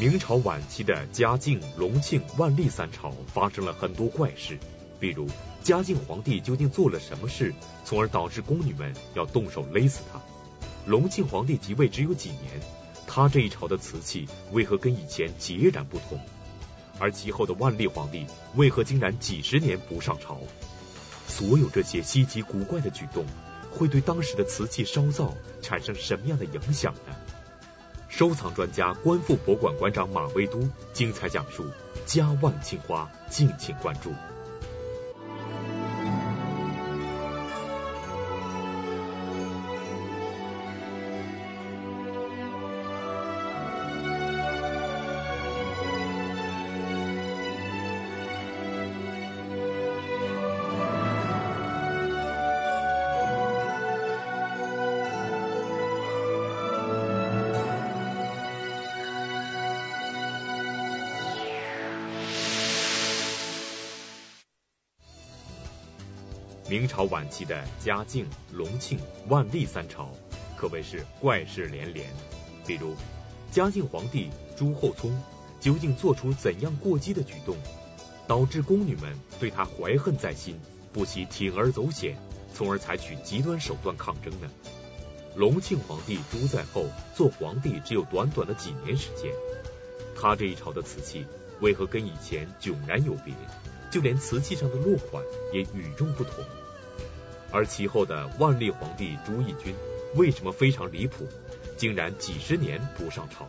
明朝晚期的嘉靖、隆庆、万历三朝发生了很多怪事，比如嘉靖皇帝究竟做了什么事，从而导致宫女们要动手勒死他？隆庆皇帝即位只有几年，他这一朝的瓷器为何跟以前截然不同？而其后的万历皇帝为何竟然几十年不上朝？所有这些稀奇古怪的举动，会对当时的瓷器烧造产生什么样的影响呢？收藏专家、观复博物馆馆长马未都精彩讲述：家万青花，敬请关注。朝晚期的嘉靖、隆庆、万历三朝可谓是怪事连连。比如，嘉靖皇帝朱厚熜究竟做出怎样过激的举动，导致宫女们对他怀恨在心，不惜铤而走险，从而采取极端手段抗争呢？隆庆皇帝朱在后做皇帝只有短短的几年时间，他这一朝的瓷器为何跟以前迥然有别？就连瓷器上的落款也与众不同。而其后的万历皇帝朱翊钧为什么非常离谱，竟然几十年不上朝？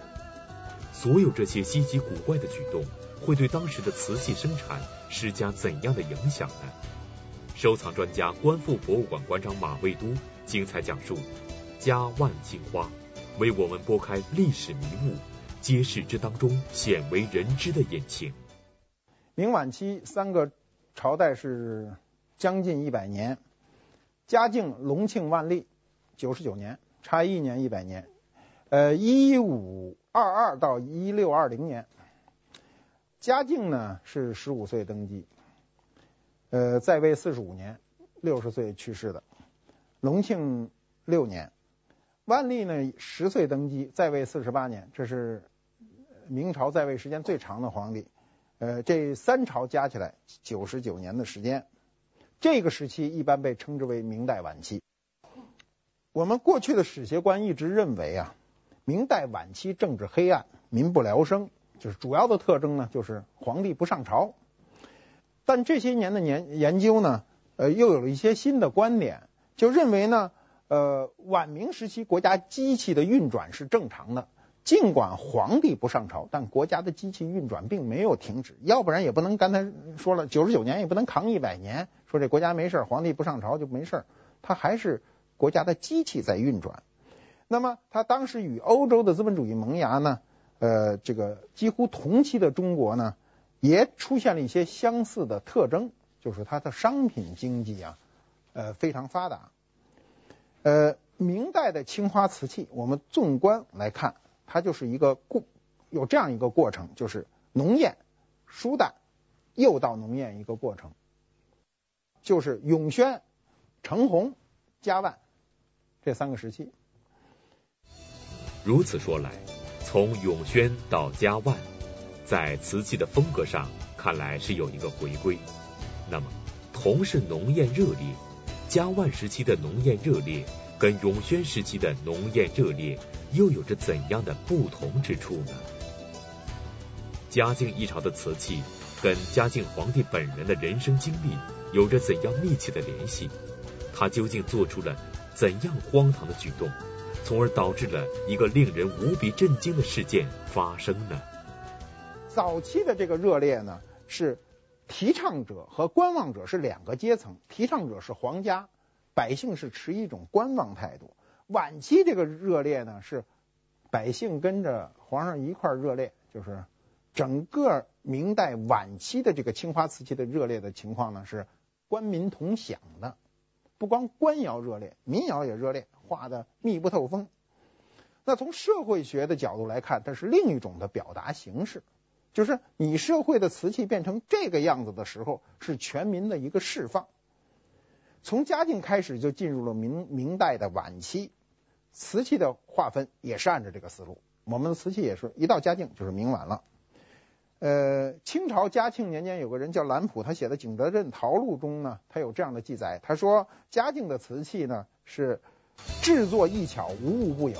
所有这些稀奇古怪的举动，会对当时的瓷器生产施加怎样的影响呢？收藏专家、观复博物馆馆长马未都精彩讲述：嘉万青花，为我们拨开历史迷雾，揭示这当中鲜为人知的隐情。明晚期三个朝代是将近一百年。嘉靖、隆庆、万历，九十九年，差一年一百年。呃，一五二二到一六二零年，嘉靖呢是十五岁登基，呃，在位四十五年，六十岁去世的。隆庆六年，万历呢十岁登基，在位四十八年，这是明朝在位时间最长的皇帝。呃，这三朝加起来九十九年的时间。这个时期一般被称之为明代晚期。我们过去的史学观一直认为啊，明代晚期政治黑暗，民不聊生，就是主要的特征呢，就是皇帝不上朝。但这些年的研研究呢，呃，又有了一些新的观点，就认为呢，呃，晚明时期国家机器的运转是正常的。尽管皇帝不上朝，但国家的机器运转并没有停止，要不然也不能刚才说了九十九年也不能扛一百年，说这国家没事，皇帝不上朝就没事，他还是国家的机器在运转。那么他当时与欧洲的资本主义萌芽呢，呃，这个几乎同期的中国呢，也出现了一些相似的特征，就是它的商品经济啊，呃，非常发达。呃，明代的青花瓷器，我们纵观来看。它就是一个过，有这样一个过程，就是浓艳、疏淡，又到浓艳一个过程，就是永宣、承洪、嘉万这三个时期。如此说来，从永宣到嘉万，在瓷器的风格上看来是有一个回归。那么，同是浓艳热烈，嘉万时期的浓艳热烈跟永宣时期的浓艳热烈。又有着怎样的不同之处呢？嘉靖一朝的瓷器跟嘉靖皇帝本人的人生经历有着怎样密切的联系？他究竟做出了怎样荒唐的举动，从而导致了一个令人无比震惊的事件发生呢？早期的这个热烈呢，是提倡者和观望者是两个阶层，提倡者是皇家，百姓是持一种观望态度。晚期这个热烈呢，是百姓跟着皇上一块热烈，就是整个明代晚期的这个青花瓷器的热烈的情况呢，是官民同享的。不光官窑热烈，民窑也热烈，画的密不透风。那从社会学的角度来看，它是另一种的表达形式，就是你社会的瓷器变成这个样子的时候，是全民的一个释放。从嘉靖开始就进入了明明代的晚期。瓷器的划分也是按照这个思路，我们的瓷器也是一到嘉靖就是明晚了。呃，清朝嘉庆年间有个人叫兰普，他写的《景德镇陶录》中呢，他有这样的记载，他说嘉靖的瓷器呢是制作易巧，无物不有。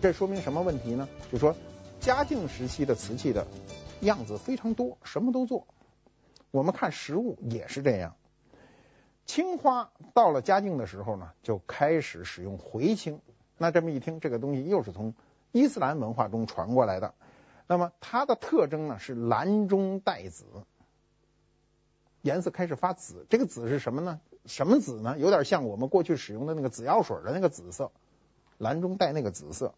这说明什么问题呢？就说嘉靖时期的瓷器的样子非常多，什么都做。我们看实物也是这样。青花到了嘉靖的时候呢，就开始使用回青。那这么一听，这个东西又是从伊斯兰文化中传过来的。那么它的特征呢是蓝中带紫，颜色开始发紫。这个紫是什么呢？什么紫呢？有点像我们过去使用的那个紫药水的那个紫色，蓝中带那个紫色。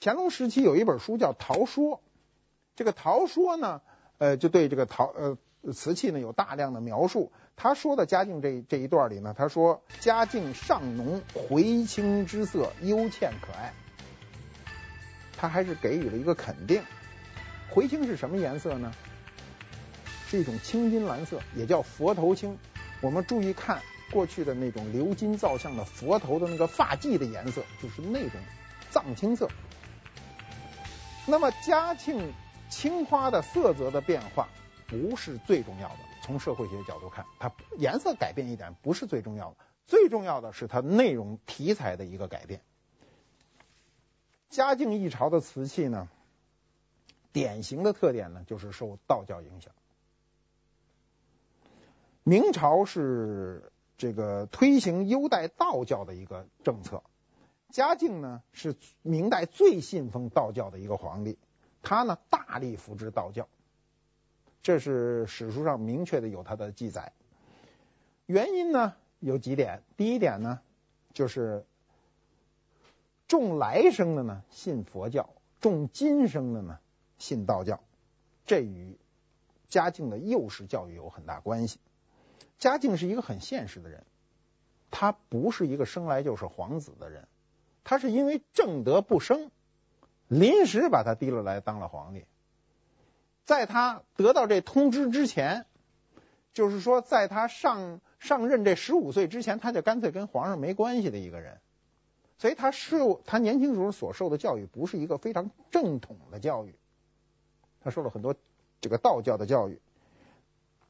乾隆时期有一本书叫《陶说》，这个《陶说》呢，呃，就对这个陶呃瓷器呢有大量的描述。他说的嘉靖这这一段里呢，他说嘉靖上浓回青之色，幽倩可爱。他还是给予了一个肯定。回青是什么颜色呢？是一种青金蓝色，也叫佛头青。我们注意看过去的那种鎏金造像的佛头的那个发髻的颜色，就是那种藏青色。那么嘉庆青花的色泽的变化不是最重要的，从社会学角度看，它颜色改变一点不是最重要的，最重要的是它内容题材的一个改变。嘉靖一朝的瓷器呢，典型的特点呢就是受道教影响。明朝是这个推行优待道教的一个政策，嘉靖呢是明代最信奉道教的一个皇帝，他呢大力扶植道教，这是史书上明确的有他的记载。原因呢有几点，第一点呢就是。重来生的呢信佛教，重今生的呢信道教，这与嘉靖的幼时教育有很大关系。嘉靖是一个很现实的人，他不是一个生来就是皇子的人，他是因为正德不生，临时把他提了来当了皇帝。在他得到这通知之前，就是说在他上上任这十五岁之前，他就干脆跟皇上没关系的一个人。所以他受他年轻时候所受的教育不是一个非常正统的教育，他受了很多这个道教的教育。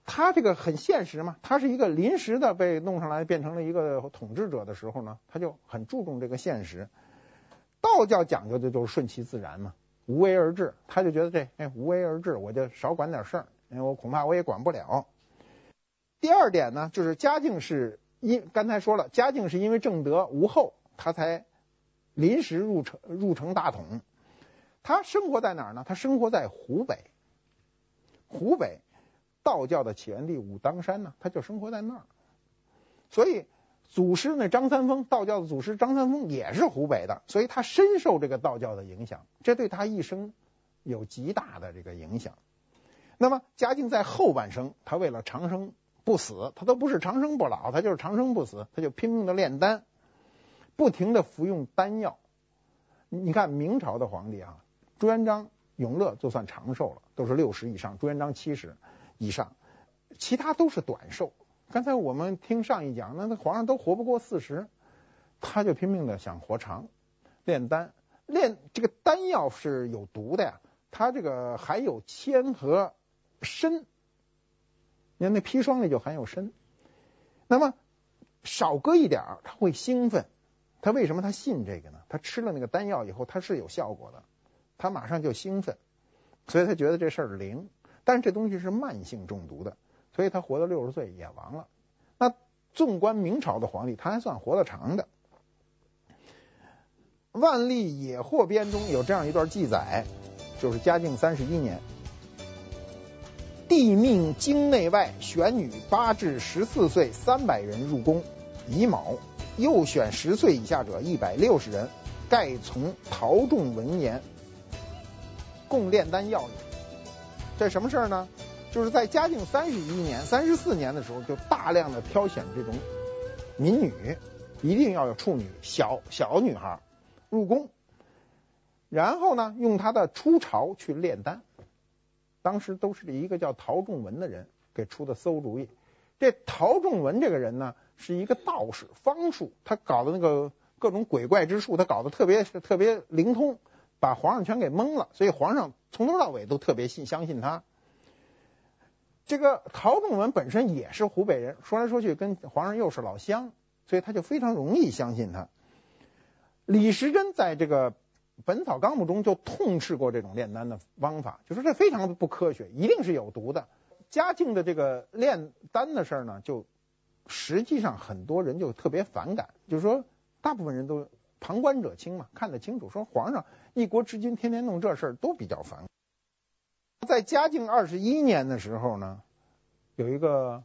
他这个很现实嘛，他是一个临时的被弄上来变成了一个统治者的时候呢，他就很注重这个现实。道教讲究的就是顺其自然嘛，无为而治，他就觉得这哎无为而治，我就少管点事儿，因为我恐怕我也管不了。第二点呢，就是嘉靖是因刚才说了，嘉靖是因为正德无后。他才临时入城入城大统，他生活在哪儿呢？他生活在湖北，湖北道教的起源地武当山呢，他就生活在那儿。所以祖师那张三丰，道教的祖师张三丰也是湖北的，所以他深受这个道教的影响，这对他一生有极大的这个影响。那么嘉靖在后半生，他为了长生不死，他都不是长生不老，他就是长生不死，他就拼命的炼丹。不停的服用丹药，你看明朝的皇帝啊，朱元璋、永乐就算长寿了，都是六十以上，朱元璋七十以上，其他都是短寿。刚才我们听上一讲，那那皇上都活不过四十，他就拼命的想活长，炼丹，炼这个丹药是有毒的呀，它这个含有铅和砷，你看那砒霜里就含有砷，那么少搁一点儿，他会兴奋。他为什么他信这个呢？他吃了那个丹药以后，他是有效果的，他马上就兴奋，所以他觉得这事儿灵。但是这东西是慢性中毒的，所以他活到六十岁也亡了。那纵观明朝的皇帝，他还算活得长的。《万历野获编》中有这样一段记载，就是嘉靖三十一年，帝命京内外选女八至十四岁三百人入宫，乙卯。又选十岁以下者一百六十人，盖从陶仲文言，共炼丹药也。这什么事儿呢？就是在嘉靖三十一年、三十四年的时候，就大量的挑选这种民女，一定要有处女、小小女孩入宫，然后呢，用他的出巢去炼丹。当时都是一个叫陶仲文的人给出的馊主意。这陶仲文这个人呢，是一个道士方术，他搞的那个各种鬼怪之术，他搞得特别特别灵通，把皇上全给蒙了，所以皇上从头到尾都特别信相信他。这个陶仲文本身也是湖北人，说来说去跟皇上又是老乡，所以他就非常容易相信他。李时珍在这个《本草纲目》中就痛斥过这种炼丹的方法，就说这非常不科学，一定是有毒的。嘉靖的这个炼丹的事儿呢，就实际上很多人就特别反感，就是说大部分人都旁观者清嘛，看得清楚，说皇上一国之君天天弄这事儿都比较烦。在嘉靖二十一年的时候呢，有一个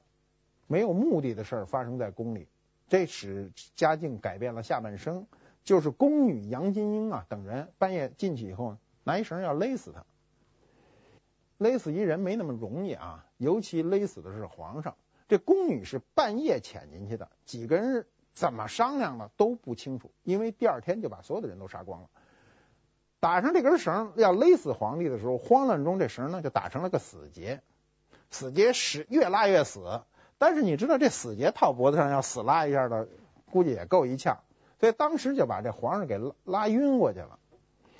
没有目的的事儿发生在宫里，这使嘉靖改变了下半生。就是宫女杨金英啊等人半夜进去以后，拿一绳要勒死他。勒死一人没那么容易啊，尤其勒死的是皇上。这宫女是半夜潜进去的，几个人怎么商量的都不清楚，因为第二天就把所有的人都杀光了。打上这根绳要勒死皇帝的时候，慌乱中这绳呢就打成了个死结，死结是越拉越死。但是你知道这死结套脖子上要死拉一下的，估计也够一呛。所以当时就把这皇上给拉晕过去了。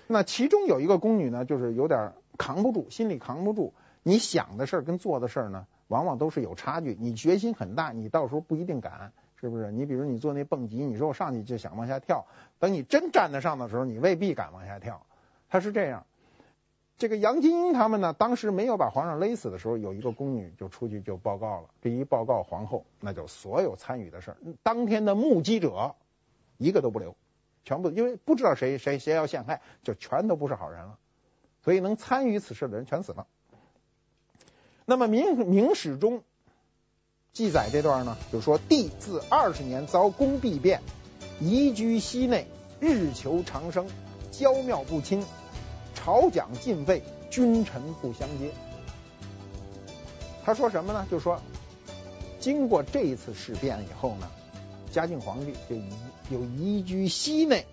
那其中有一个宫女呢，就是有点扛不住，心里扛不住。你想的事跟做的事儿呢，往往都是有差距。你决心很大，你到时候不一定敢，是不是？你比如你做那蹦极，你说我上去就想往下跳，等你真站得上的时候，你未必敢往下跳。他是这样。这个杨金英他们呢，当时没有把皇上勒死的时候，有一个宫女就出去就报告了。这一报告皇后，那就所有参与的事，当天的目击者。一个都不留，全部因为不知道谁谁谁要陷害，就全都不是好人了，所以能参与此事的人全死了。那么明明史中记载这段呢，就说帝自二十年遭宫弊变，移居西内，日求长生，娇妙不亲，朝讲进废，君臣不相接。他说什么呢？就说经过这一次事变以后呢，嘉靖皇帝就移。就移居西内，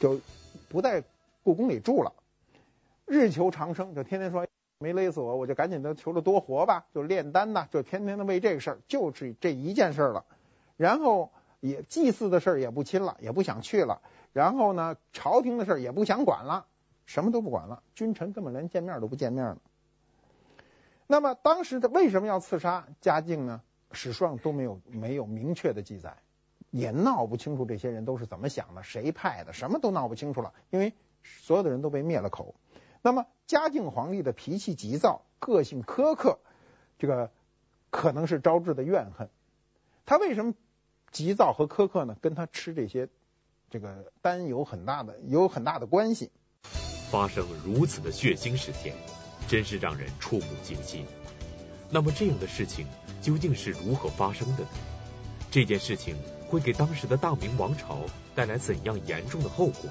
就不在故宫里住了，日求长生，就天天说没勒死我，我就赶紧的求着多活吧，就炼丹呐，就天天的为这个事儿，就是这一件事儿了。然后也祭祀的事儿也不亲了，也不想去了。然后呢，朝廷的事儿也不想管了，什么都不管了，君臣根本连见面都不见面了。那么当时他为什么要刺杀嘉靖呢？史书上都没有没有明确的记载。也闹不清楚这些人都是怎么想的，谁派的，什么都闹不清楚了，因为所有的人都被灭了口。那么嘉靖皇帝的脾气急躁，个性苛刻，这个可能是招致的怨恨。他为什么急躁和苛刻呢？跟他吃这些这个丹有很大的有很大的关系。发生如此的血腥事件，真是让人触目惊心。那么这样的事情究竟是如何发生的呢？这件事情。会给当时的大明王朝带来怎样严重的后果？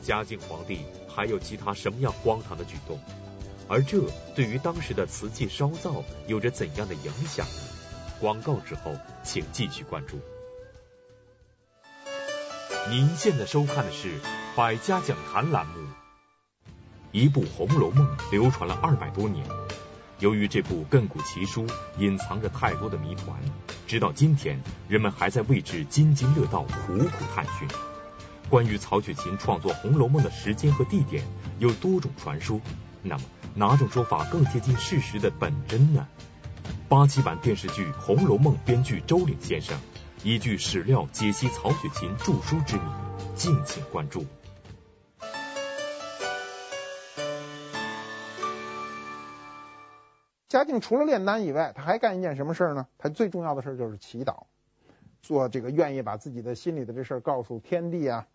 嘉靖皇帝还有其他什么样荒唐的举动？而这对于当时的瓷器烧造有着怎样的影响呢？广告之后，请继续关注。您现在收看的是《百家讲坛》栏目。一部《红楼梦》流传了二百多年。由于这部亘古奇书隐藏着太多的谜团，直到今天，人们还在为之津津乐道、苦苦探寻。关于曹雪芹创作《红楼梦》的时间和地点有多种传说，那么哪种说法更接近事实的本真呢？八七版电视剧《红楼梦》编剧周岭先生依据史料解析曹雪芹著书之谜，敬请关注。嘉靖除了炼丹以外，他还干一件什么事儿呢？他最重要的事儿就是祈祷，做这个愿意把自己的心里的这事儿告诉天地啊。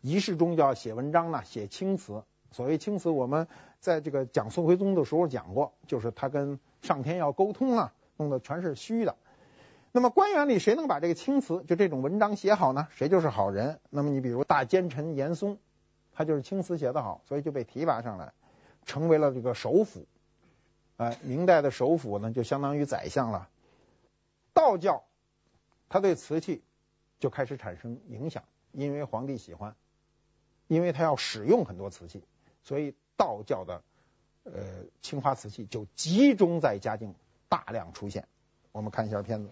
仪式中就要写文章呢，写青词。所谓青词，我们在这个讲宋徽宗的时候讲过，就是他跟上天要沟通啊，弄的全是虚的。那么官员里谁能把这个青词，就这种文章写好呢？谁就是好人。那么你比如大奸臣严嵩，他就是青词写得好，所以就被提拔上来，成为了这个首辅。哎，明代的首辅呢，就相当于宰相了。道教他对瓷器就开始产生影响，因为皇帝喜欢，因为他要使用很多瓷器，所以道教的呃青花瓷器就集中在嘉靖大量出现。我们看一下片子。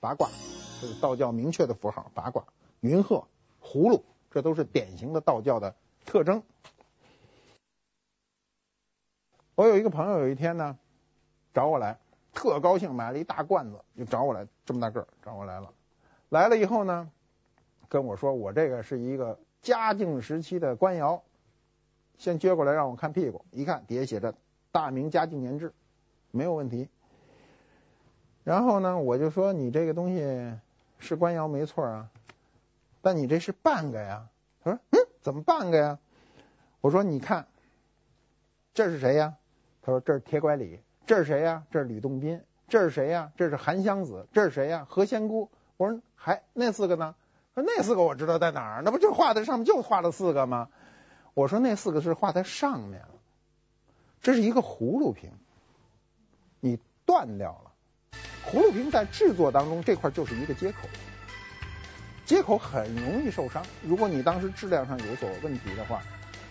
八卦，这是道教明确的符号，八卦、云鹤、葫芦，这都是典型的道教的特征。我有一个朋友，有一天呢找我来，特高兴，买了一大罐子，就找我来，这么大个儿找我来了。来了以后呢，跟我说我这个是一个嘉靖时期的官窑，先撅过来让我看屁股，一看底下写着“大明嘉靖年制”，没有问题。然后呢，我就说你这个东西是官窑没错啊，但你这是半个呀。他说嗯，怎么半个呀？我说你看，这是谁呀？他说这是铁拐李。这是谁呀？这是吕洞宾。这是谁呀？这是韩湘子。这是谁呀？何仙姑。我说还那四个呢？说那四个我知道在哪儿，那不就画在上面就画了四个吗？我说那四个是画在上面了，这是一个葫芦瓶，你断掉了。葫芦瓶在制作当中，这块就是一个接口，接口很容易受伤。如果你当时质量上有所问题的话，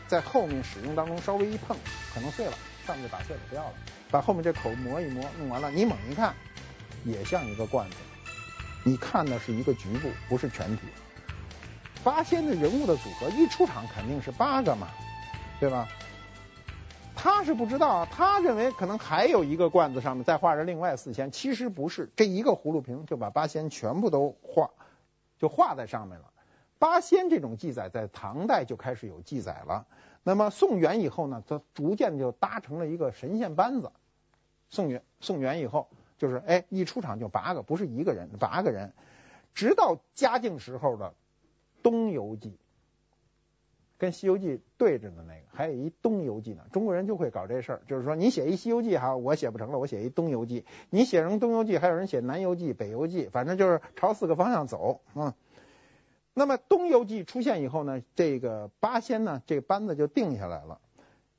在后面使用当中稍微一碰，可能碎了，上面就打碎了掉了。把后面这口磨一磨，弄完了，你猛一看，也像一个罐子。你看的是一个局部，不是全体。八仙的人物的组合一出场肯定是八个嘛，对吧？他是不知道，他认为可能还有一个罐子上面再画着另外四仙，其实不是，这一个葫芦瓶就把八仙全部都画，就画在上面了。八仙这种记载在唐代就开始有记载了，那么宋元以后呢，它逐渐就搭成了一个神仙班子。宋元宋元以后就是哎一出场就八个，不是一个人，八个人，直到嘉靖时候的《东游记》。跟《西游记》对着的那个，还有一《东游记》呢。中国人就会搞这事儿，就是说你写一《西游记》哈，我写不成了，我写一《东游记》。你写成《东游记》，还有人写《南游记》《北游记》，反正就是朝四个方向走啊。那么《东游记》出现以后呢，这个八仙呢，这个班子就定下来了。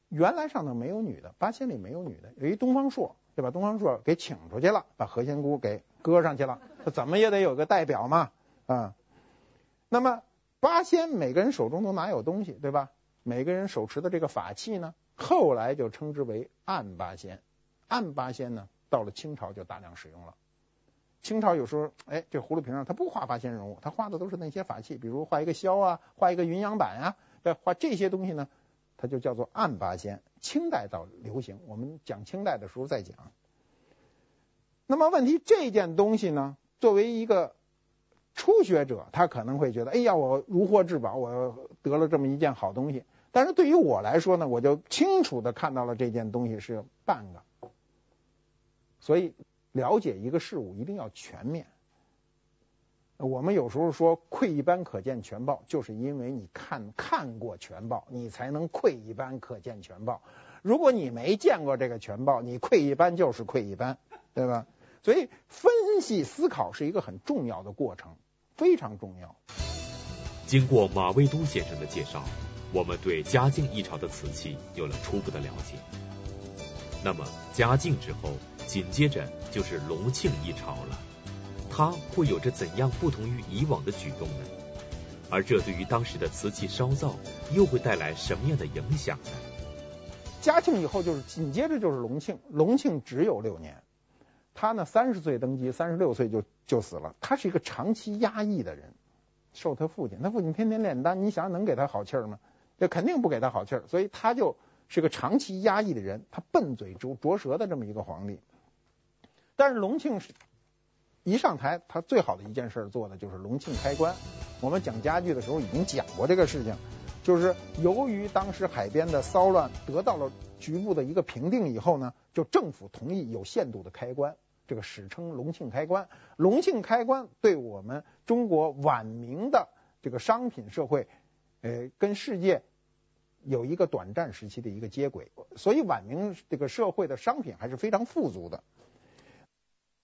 原来上头没有女的，八仙里没有女的，有一东方朔就把东方朔给请出去了，把何仙姑给搁上去了。他怎么也得有个代表嘛啊。那么。八仙每个人手中都拿有东西，对吧？每个人手持的这个法器呢，后来就称之为暗八仙。暗八仙呢，到了清朝就大量使用了。清朝有时候，哎，这葫芦瓶上他不画八仙人物，他画的都是那些法器，比如画一个箫啊，画一个云阳板啊，对，画这些东西呢，它就叫做暗八仙。清代到流行，我们讲清代的时候再讲。那么问题，这件东西呢，作为一个。初学者他可能会觉得，哎呀，我如获至宝，我得了这么一件好东西。但是对于我来说呢，我就清楚的看到了这件东西是半个。所以了解一个事物一定要全面。我们有时候说窥一斑可见全豹，就是因为你看看过全豹，你才能窥一斑可见全豹。如果你没见过这个全豹，你窥一斑就是窥一斑，对吧？所以分析思考是一个很重要的过程。非常重要。经过马未都先生的介绍，我们对嘉靖一朝的瓷器有了初步的了解。那么嘉靖之后，紧接着就是隆庆一朝了，他会有着怎样不同于以往的举动呢？而这对于当时的瓷器烧造又会带来什么样的影响呢？嘉庆以后就是紧接着就是隆庆，隆庆只有六年。他呢，三十岁登基，三十六岁就就死了。他是一个长期压抑的人，受他父亲，他父亲天天炼丹，你想能给他好气儿吗？这肯定不给他好气儿，所以他就是个长期压抑的人，他笨嘴拙拙舌的这么一个皇帝。但是隆庆一上台，他最好的一件事做的就是隆庆开关。我们讲家具的时候已经讲过这个事情，就是由于当时海边的骚乱得到了局部的一个平定以后呢，就政府同意有限度的开关。这个史称隆庆开关，隆庆开关对我们中国晚明的这个商品社会，呃，跟世界有一个短暂时期的一个接轨，所以晚明这个社会的商品还是非常富足的。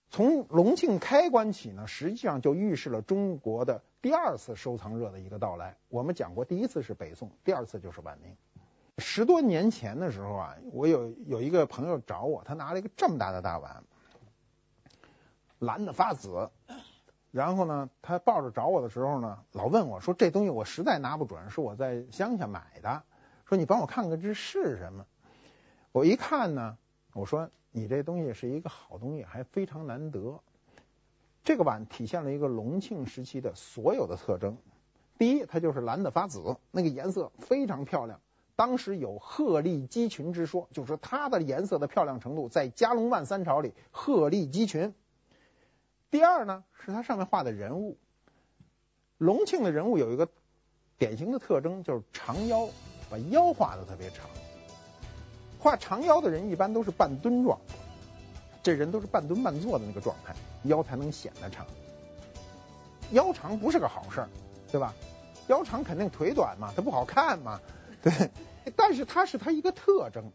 从隆庆开关起呢，实际上就预示了中国的第二次收藏热的一个到来。我们讲过，第一次是北宋，第二次就是晚明。十多年前的时候啊，我有有一个朋友找我，他拿了一个这么大的大碗。蓝的发紫，然后呢，他抱着找我的时候呢，老问我说：“这东西我实在拿不准，是我在乡下买的。说你帮我看看这是什么？”我一看呢，我说：“你这东西是一个好东西，还非常难得。这个碗体现了一个隆庆时期的所有的特征。第一，它就是蓝的发紫，那个颜色非常漂亮。当时有鹤立鸡群之说，就是说它的颜色的漂亮程度在嘉隆万三朝里鹤立鸡群。第二呢，是它上面画的人物。隆庆的人物有一个典型的特征，就是长腰，把腰画的特别长。画长腰的人一般都是半蹲状，这人都是半蹲半坐的那个状态，腰才能显得长。腰长不是个好事儿，对吧？腰长肯定腿短嘛，它不好看嘛。对，但是它是它一个特征。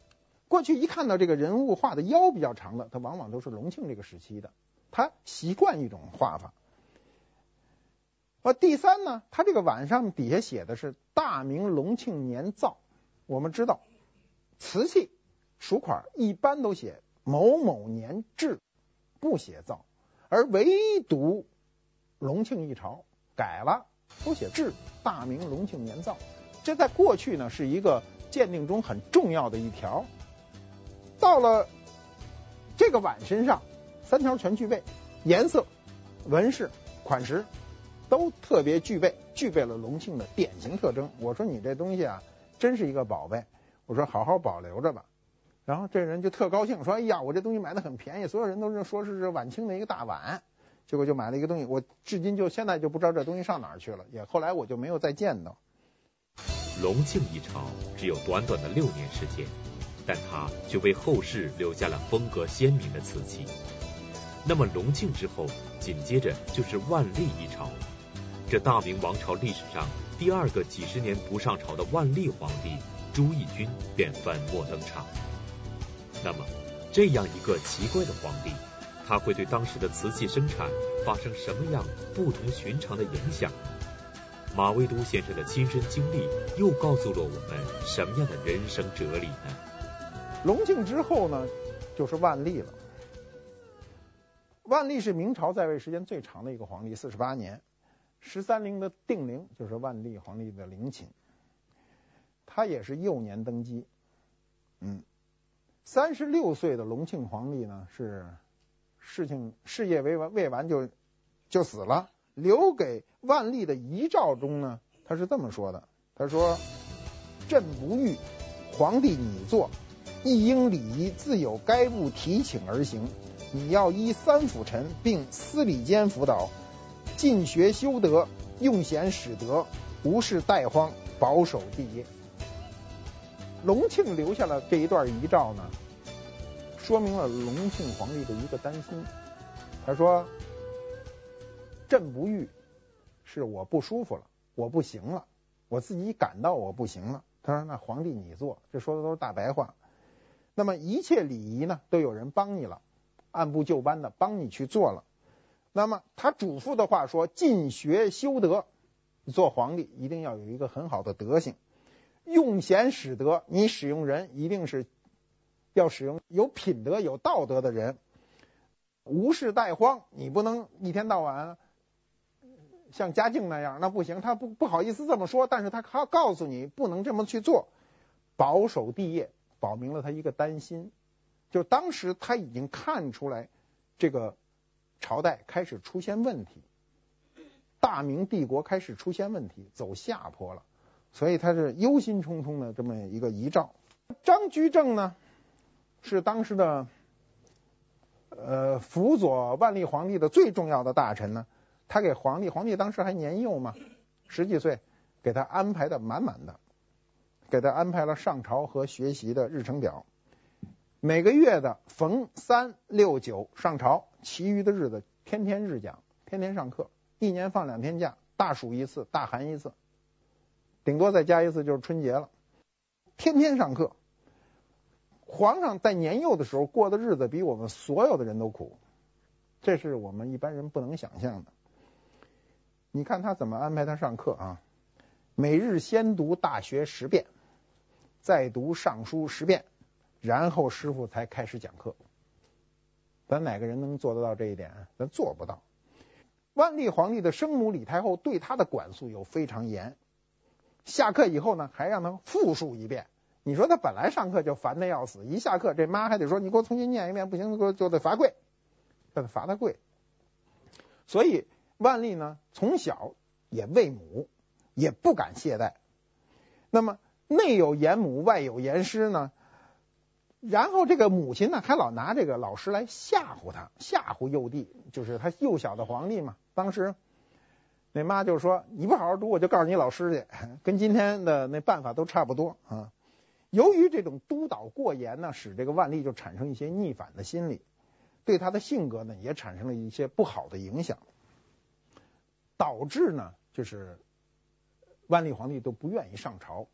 过去一看到这个人物画的腰比较长的，它往往都是隆庆这个时期的，他习惯一种画法。呃，第三呢，它这个碗上底下写的是“大明隆庆年造”。我们知道，瓷器属款一般都写某某年制，不写造，而唯独隆庆一朝改了，都写制“大明隆庆年造”。这在过去呢是一个鉴定中很重要的一条。到了这个碗身上，三条全具备，颜色、纹饰、款式都特别具备，具备了隆庆的典型特征。我说你这东西啊，真是一个宝贝。我说好好保留着吧。然后这人就特高兴，说：“哎呀，我这东西买的很便宜，所有人都是说是这晚清的一个大碗。”结果就买了一个东西，我至今就现在就不知道这东西上哪儿去了，也后来我就没有再见到。隆庆一朝只有短短的六年时间，但它却为后世留下了风格鲜明的瓷器。那么隆庆之后，紧接着就是万历一朝，这大明王朝历史上第二个几十年不上朝的万历皇帝朱翊钧便粉墨登场。那么，这样一个奇怪的皇帝，他会对当时的瓷器生产发生什么样不同寻常的影响？马未都先生的亲身经历又告诉了我们什么样的人生哲理呢？隆庆之后呢，就是万历了。万历是明朝在位时间最长的一个皇帝，四十八年。十三陵的定陵就是万历皇帝的陵寝，他也是幼年登基。嗯，三十六岁的隆庆皇帝呢，是事情事业未完未完就就死了。留给万历的遗诏中呢，他是这么说的：“他说，朕不欲皇帝拟坐，亦应礼仪自有该部提请而行。你要依三辅臣，并司礼监辅导，进学修德，用贤使德，无事怠荒，保守帝业。”隆庆留下了这一段遗诏呢，说明了隆庆皇帝的一个担心。他说。朕不欲，是我不舒服了，我不行了，我自己感到我不行了。他说：“那皇帝你做，这说的都是大白话。那么一切礼仪呢，都有人帮你了，按部就班的帮你去做了。那么他嘱咐的话说：进学修德，做皇帝一定要有一个很好的德行，用贤使德，你使用人一定是要使用有品德、有道德的人，无事怠荒，你不能一天到晚。”像嘉靖那样，那不行，他不不好意思这么说，但是他他告诉你不能这么去做，保守帝业，保明了他一个担心，就当时他已经看出来这个朝代开始出现问题，大明帝国开始出现问题，走下坡了，所以他是忧心忡忡的这么一个遗诏。张居正呢，是当时的呃辅佐万历皇帝的最重要的大臣呢。他给皇帝，皇帝当时还年幼嘛，十几岁，给他安排的满满的，给他安排了上朝和学习的日程表。每个月的逢三六九上朝，其余的日子天天日讲，天天上课，一年放两天假，大暑一次，大寒一次，顶多再加一次就是春节了，天天上课。皇上在年幼的时候过的日子比我们所有的人都苦，这是我们一般人不能想象的。你看他怎么安排他上课啊？每日先读《大学》十遍，再读《尚书》十遍，然后师傅才开始讲课。咱哪个人能做得到这一点？咱做不到。万历皇帝的生母李太后对他的管束又非常严，下课以后呢，还让他复述一遍。你说他本来上课就烦的要死，一下课这妈还得说你给我重新念一遍，不行就就得罚跪，让他罚他跪。所以万历呢从小也畏母，也不敢懈怠。那么内有严母，外有严师呢，然后这个母亲呢还老拿这个老师来吓唬他，吓唬幼帝，就是他幼小的皇帝嘛。当时那妈就说：“你不好好读，我就告诉你老师去。”跟今天的那办法都差不多啊。由于这种督导过严呢，使这个万历就产生一些逆反的心理，对他的性格呢也产生了一些不好的影响，导致呢就是万历皇帝都不愿意上朝。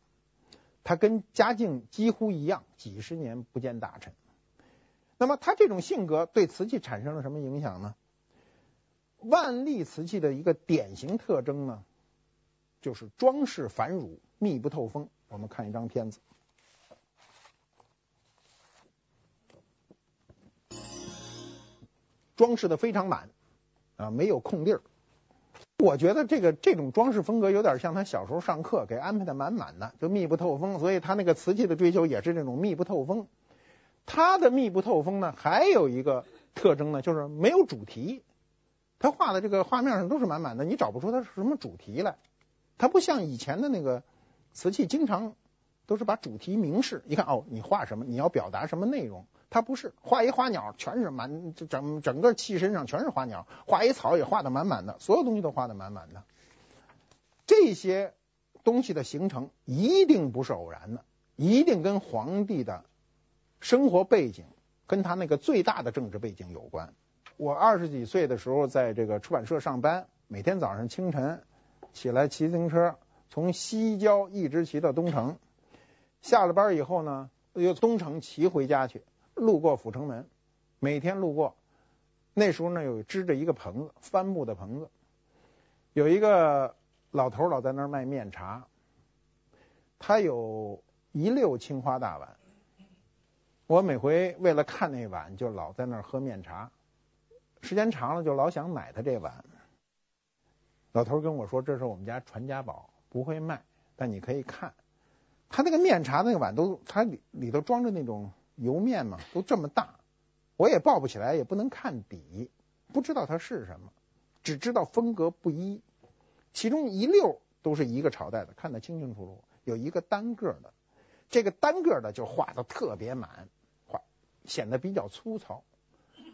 他跟嘉靖几乎一样，几十年不见大臣。那么他这种性格对瓷器产生了什么影响呢？万历瓷器的一个典型特征呢，就是装饰繁缛、密不透风。我们看一张片子。装饰的非常满，啊，没有空地儿。我觉得这个这种装饰风格有点像他小时候上课给安排的满满的，就密不透风。所以他那个瓷器的追求也是这种密不透风。他的密不透风呢，还有一个特征呢，就是没有主题。他画的这个画面上都是满满的，你找不出它是什么主题来。他不像以前的那个瓷器，经常都是把主题明示。一看哦，你画什么？你要表达什么内容？他不是画一花鸟，全是满整整个器身上全是花鸟，画一草也画得满满的，所有东西都画得满满的。这些东西的形成一定不是偶然的，一定跟皇帝的生活背景，跟他那个最大的政治背景有关。我二十几岁的时候，在这个出版社上班，每天早上清晨起来骑自行车，从西郊一直骑到东城，下了班以后呢，又东城骑回家去。路过阜成门，每天路过，那时候呢有支着一个棚子，帆布的棚子，有一个老头老在那儿卖面茶，他有一溜青花大碗，我每回为了看那碗，就老在那儿喝面茶，时间长了就老想买他这碗。老头跟我说：“这是我们家传家宝，不会卖，但你可以看。”他那个面茶那个碗都，他里里头装着那种。油面嘛，都这么大，我也抱不起来，也不能看底，不知道它是什么，只知道风格不一，其中一溜都是一个朝代的，看得清清楚楚。有一个单个的，这个单个的就画得特别满，画显得比较粗糙。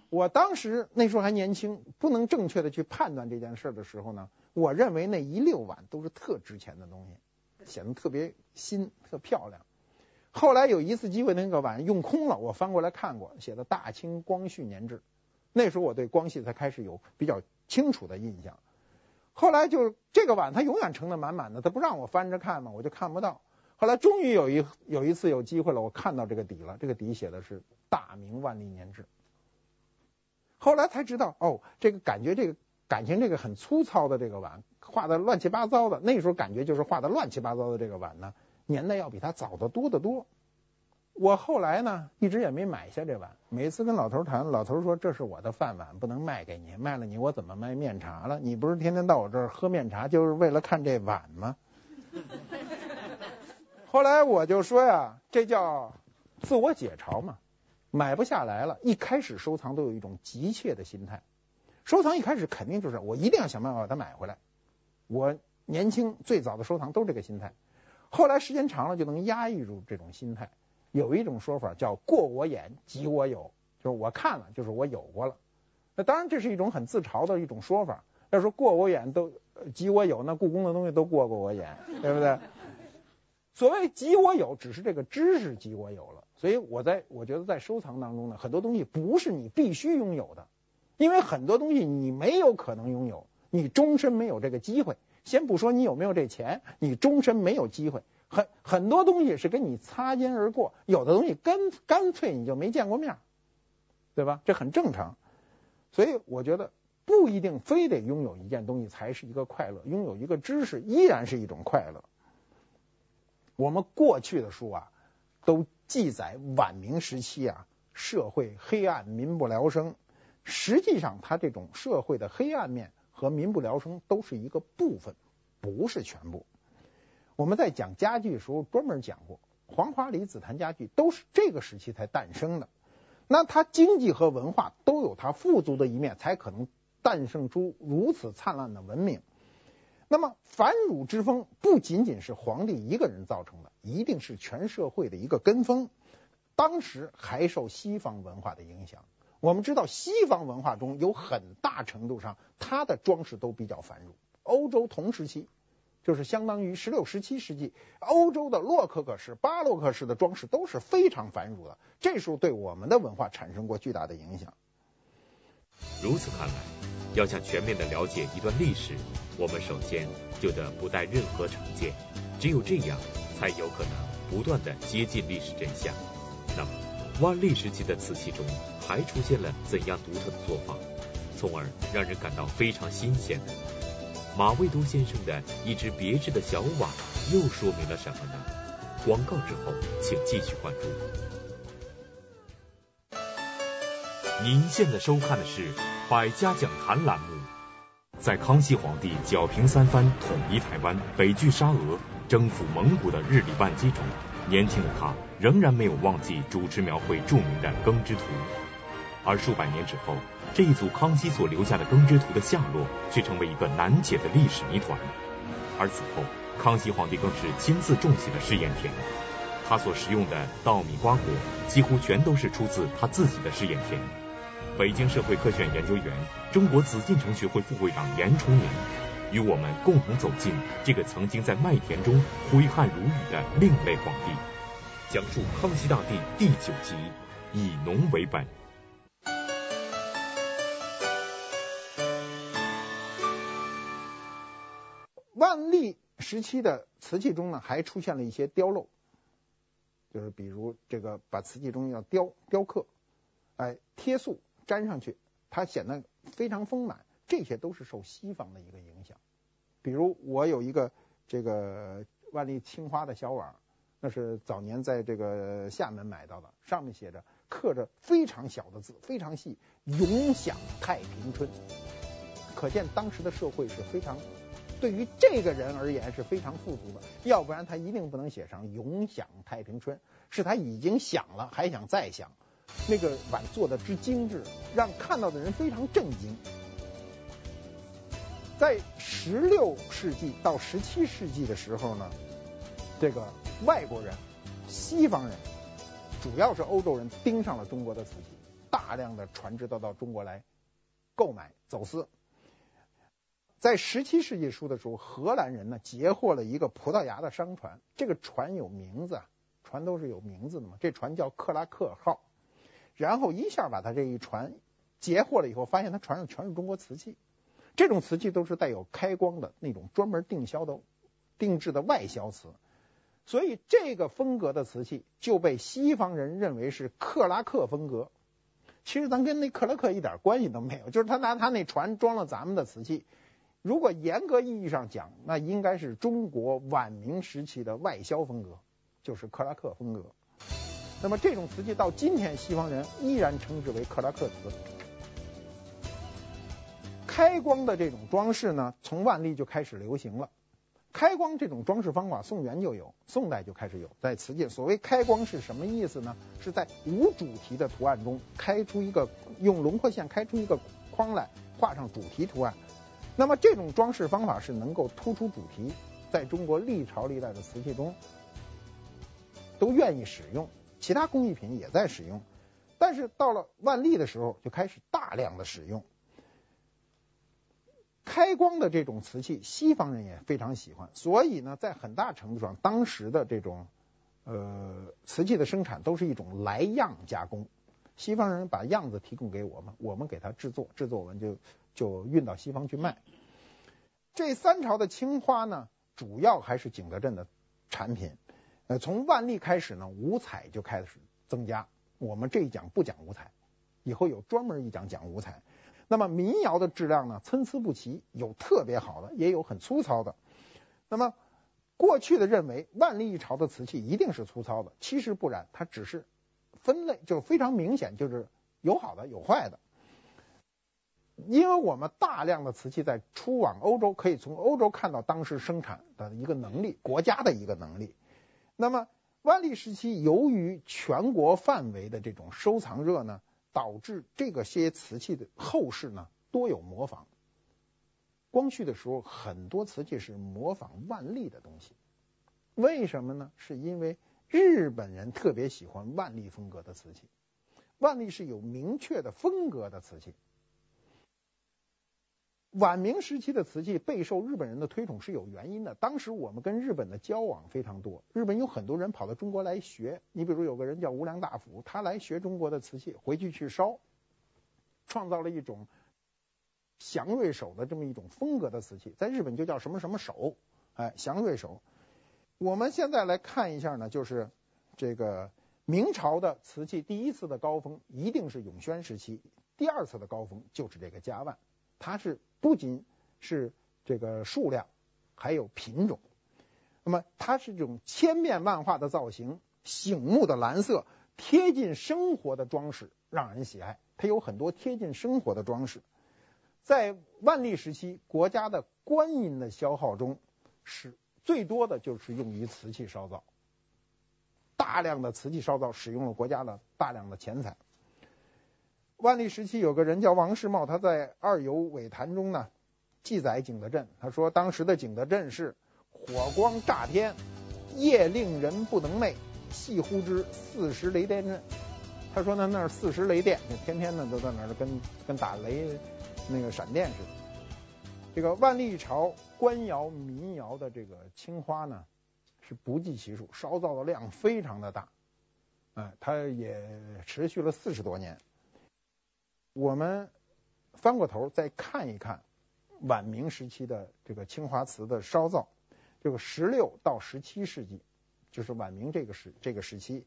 我当时那时候还年轻，不能正确的去判断这件事的时候呢，我认为那一溜碗都是特值钱的东西，显得特别新，特漂亮。后来有一次机会，那个碗用空了，我翻过来看过，写的大清光绪年制。那时候我对光绪才开始有比较清楚的印象。后来就这个碗，它永远盛得满满的，它不让我翻着看嘛，我就看不到。后来终于有一有一次有机会了，我看到这个底了，这个底写的是大明万历年制。后来才知道，哦，这个感觉这个感情这个很粗糙的这个碗，画的乱七八糟的。那时候感觉就是画的乱七八糟的这个碗呢。年代要比他早得多得多。我后来呢，一直也没买下这碗。每次跟老头谈，老头说，这是我的饭碗，不能卖给你，卖了你我怎么卖面茶了？你不是天天到我这儿喝面茶，就是为了看这碗吗？后来我就说呀，这叫自我解嘲嘛。买不下来了，一开始收藏都有一种急切的心态。收藏一开始肯定就是我一定要想办法把它买回来。我年轻最早的收藏都是这个心态。后来时间长了，就能压抑住这种心态。有一种说法叫“过我眼，即我有”，就是我看了，就是我有过了。那当然，这是一种很自嘲的一种说法。要说过我眼都即我有，那故宫的东西都过过我眼，对不对？所谓即我有，只是这个知识即我有了。所以我在我觉得在收藏当中呢，很多东西不是你必须拥有的，因为很多东西你没有可能拥有，你终身没有这个机会。先不说你有没有这钱，你终身没有机会。很很多东西是跟你擦肩而过，有的东西干干脆你就没见过面，对吧？这很正常。所以我觉得不一定非得拥有一件东西才是一个快乐，拥有一个知识依然是一种快乐。我们过去的书啊，都记载晚明时期啊，社会黑暗，民不聊生。实际上，它这种社会的黑暗面。和民不聊生都是一个部分，不是全部。我们在讲家具的时候专门讲过，黄花梨、紫檀家具都是这个时期才诞生的。那它经济和文化都有它富足的一面，才可能诞生出如此灿烂的文明。那么反儒之风不仅仅是皇帝一个人造成的，一定是全社会的一个跟风。当时还受西方文化的影响。我们知道，西方文化中有很大程度上，它的装饰都比较繁縟。欧洲同时期，就是相当于十六、十七世纪，欧洲的洛可可式、巴洛克式的装饰都是非常繁縟的。这时候对我们的文化产生过巨大的影响。如此看来，要想全面的了解一段历史，我们首先就得不带任何成见，只有这样，才有可能不断的接近历史真相。那么，万历时期的瓷器中还出现了怎样独特的做法，从而让人感到非常新鲜呢？马未都先生的一只别致的小碗又说明了什么呢？广告之后，请继续关注。您现在收看的是《百家讲坛》栏目。在康熙皇帝剿平三藩、统一台湾、北拒沙俄、征服蒙古的日理万机中，年轻的他仍然没有忘记主持描绘著名的《耕织图》。而数百年之后，这一组康熙所留下的耕织图的下落，却成为一个难解的历史谜团。而此后，康熙皇帝更是亲自种起了试验田，他所食用的稻米瓜果，几乎全都是出自他自己的试验田。北京社会科学院研究员、中国紫禁城学会副会长严崇明，与我们共同走进这个曾经在麦田中挥汗如雨的另类皇帝，讲述康熙大帝第九集，以农为本。万历时期的瓷器中呢，还出现了一些雕镂，就是比如这个把瓷器中要雕雕刻，哎，贴塑粘上去，它显得非常丰满。这些都是受西方的一个影响。比如我有一个这个万历青花的小碗，那是早年在这个厦门买到的，上面写着刻着非常小的字，非常细，“永享太平春”。可见当时的社会是非常。对于这个人而言是非常富足的，要不然他一定不能写上“永享太平春”，是他已经享了，还想再享。那个碗做的之精致，让看到的人非常震惊。在十六世纪到十七世纪的时候呢，这个外国人、西方人，主要是欧洲人盯上了中国的瓷器，大量的船只都到中国来购买、走私。在十七世纪初的时候，荷兰人呢截获了一个葡萄牙的商船，这个船有名字，船都是有名字的嘛。这船叫克拉克号，然后一下把他这一船截获了以后，发现他船上全是中国瓷器，这种瓷器都是带有开光的那种专门定销的、定制的外销瓷，所以这个风格的瓷器就被西方人认为是克拉克风格。其实咱跟那克拉克一点关系都没有，就是他拿他那船装了咱们的瓷器。如果严格意义上讲，那应该是中国晚明时期的外销风格，就是克拉克风格。那么这种瓷器到今天，西方人依然称之为克拉克瓷。开光的这种装饰呢，从万历就开始流行了。开光这种装饰方法，宋元就有，宋代就开始有。在瓷器，所谓开光是什么意思呢？是在无主题的图案中开出一个，用轮廓线开出一个框来，画上主题图案。那么这种装饰方法是能够突出主题，在中国历朝历代的瓷器中都愿意使用，其他工艺品也在使用，但是到了万历的时候就开始大量的使用。开光的这种瓷器，西方人也非常喜欢，所以呢，在很大程度上，当时的这种呃瓷器的生产都是一种来样加工，西方人把样子提供给我们，我们给他制作，制作完就。就运到西方去卖。这三朝的青花呢，主要还是景德镇的产品。呃，从万历开始呢，五彩就开始增加。我们这一讲不讲五彩，以后有专门一讲讲五彩。那么民窑的质量呢，参差不齐，有特别好的，也有很粗糙的。那么过去的认为万历一朝的瓷器一定是粗糙的，其实不然，它只是分类就非常明显，就是有好的有坏的。因为我们大量的瓷器在出往欧洲，可以从欧洲看到当时生产的一个能力，国家的一个能力。那么万历时期，由于全国范围的这种收藏热呢，导致这个些瓷器的后世呢多有模仿。光绪的时候，很多瓷器是模仿万历的东西。为什么呢？是因为日本人特别喜欢万历风格的瓷器。万历是有明确的风格的瓷器。晚明时期的瓷器备受日本人的推崇是有原因的。当时我们跟日本的交往非常多，日本有很多人跑到中国来学。你比如有个人叫无良大辅，他来学中国的瓷器，回去去烧，创造了一种祥瑞手的这么一种风格的瓷器，在日本就叫什么什么手，哎，祥瑞手。我们现在来看一下呢，就是这个明朝的瓷器第一次的高峰一定是永宣时期，第二次的高峰就是这个嘉万，它是。不仅是这个数量，还有品种。那么它是这种千变万化的造型，醒目的蓝色，贴近生活的装饰，让人喜爱。它有很多贴近生活的装饰。在万历时期，国家的官银的消耗中，是最多的就是用于瓷器烧造。大量的瓷器烧造使用了国家的大量的钱财。万历时期有个人叫王世茂，他在《二游尾谈》中呢记载景德镇，他说当时的景德镇是火光炸天，夜令人不能寐，细呼之四时雷电阵。他说呢那儿四时雷电，就天天呢都在那儿跟跟打雷那个闪电似的。这个万历朝官窑民窑的这个青花呢是不计其数，烧造的量非常的大，哎，它也持续了四十多年。我们翻过头再看一看晚明时期的这个青花瓷的烧造，这个十六到十七世纪，就是晚明这个时这个时期，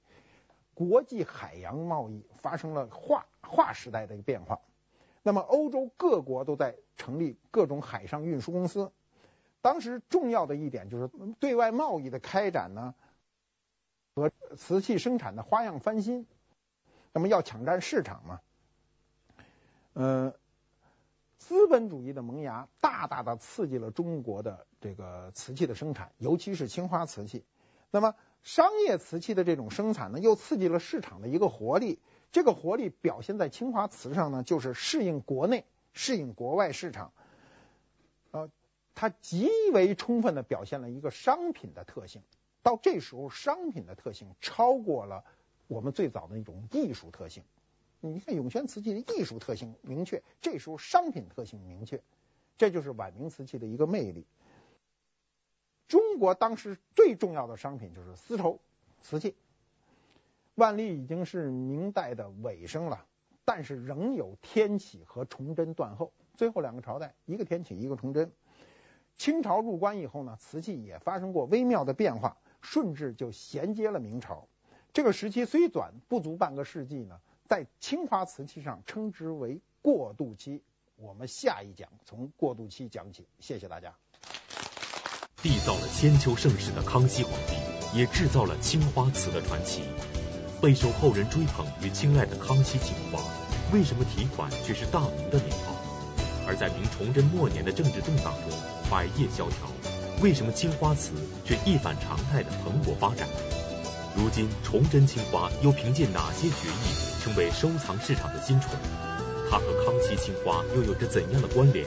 国际海洋贸易发生了划划时代的一个变化。那么欧洲各国都在成立各种海上运输公司。当时重要的一点就是对外贸易的开展呢，和瓷器生产的花样翻新。那么要抢占市场嘛。呃，资本主义的萌芽大大的刺激了中国的这个瓷器的生产，尤其是青花瓷器。那么商业瓷器的这种生产呢，又刺激了市场的一个活力。这个活力表现在青花瓷上呢，就是适应国内、适应国外市场。呃，它极为充分的表现了一个商品的特性。到这时候，商品的特性超过了我们最早的那种艺术特性。你看永宣瓷器的艺术特性明确，这时候商品特性明确，这就是晚明瓷器的一个魅力。中国当时最重要的商品就是丝绸瓷器。万历已经是明代的尾声了，但是仍有天启和崇祯断后，最后两个朝代，一个天启，一个崇祯。清朝入关以后呢，瓷器也发生过微妙的变化，顺治就衔接了明朝。这个时期虽短，不足半个世纪呢。在青花瓷器上称之为过渡期，我们下一讲从过渡期讲起。谢谢大家。缔造了千秋盛世的康熙皇帝，也制造了青花瓷的传奇。备受后人追捧与青睐的康熙青花，为什么提款却是大明的年号？而在明崇祯末年的政治动荡中，百业萧条，为什么青花瓷却一反常态的蓬勃发展？如今崇祯青花又凭借哪些绝艺成为收藏市场的新宠？它和康熙青花又有着怎样的关联？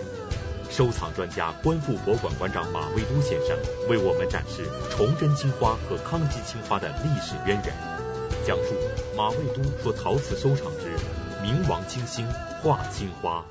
收藏专家观复博物馆馆长马未都先生为我们展示崇祯青花和康熙青花的历史渊源，讲述马未都说陶瓷收藏之明王清兴画青花。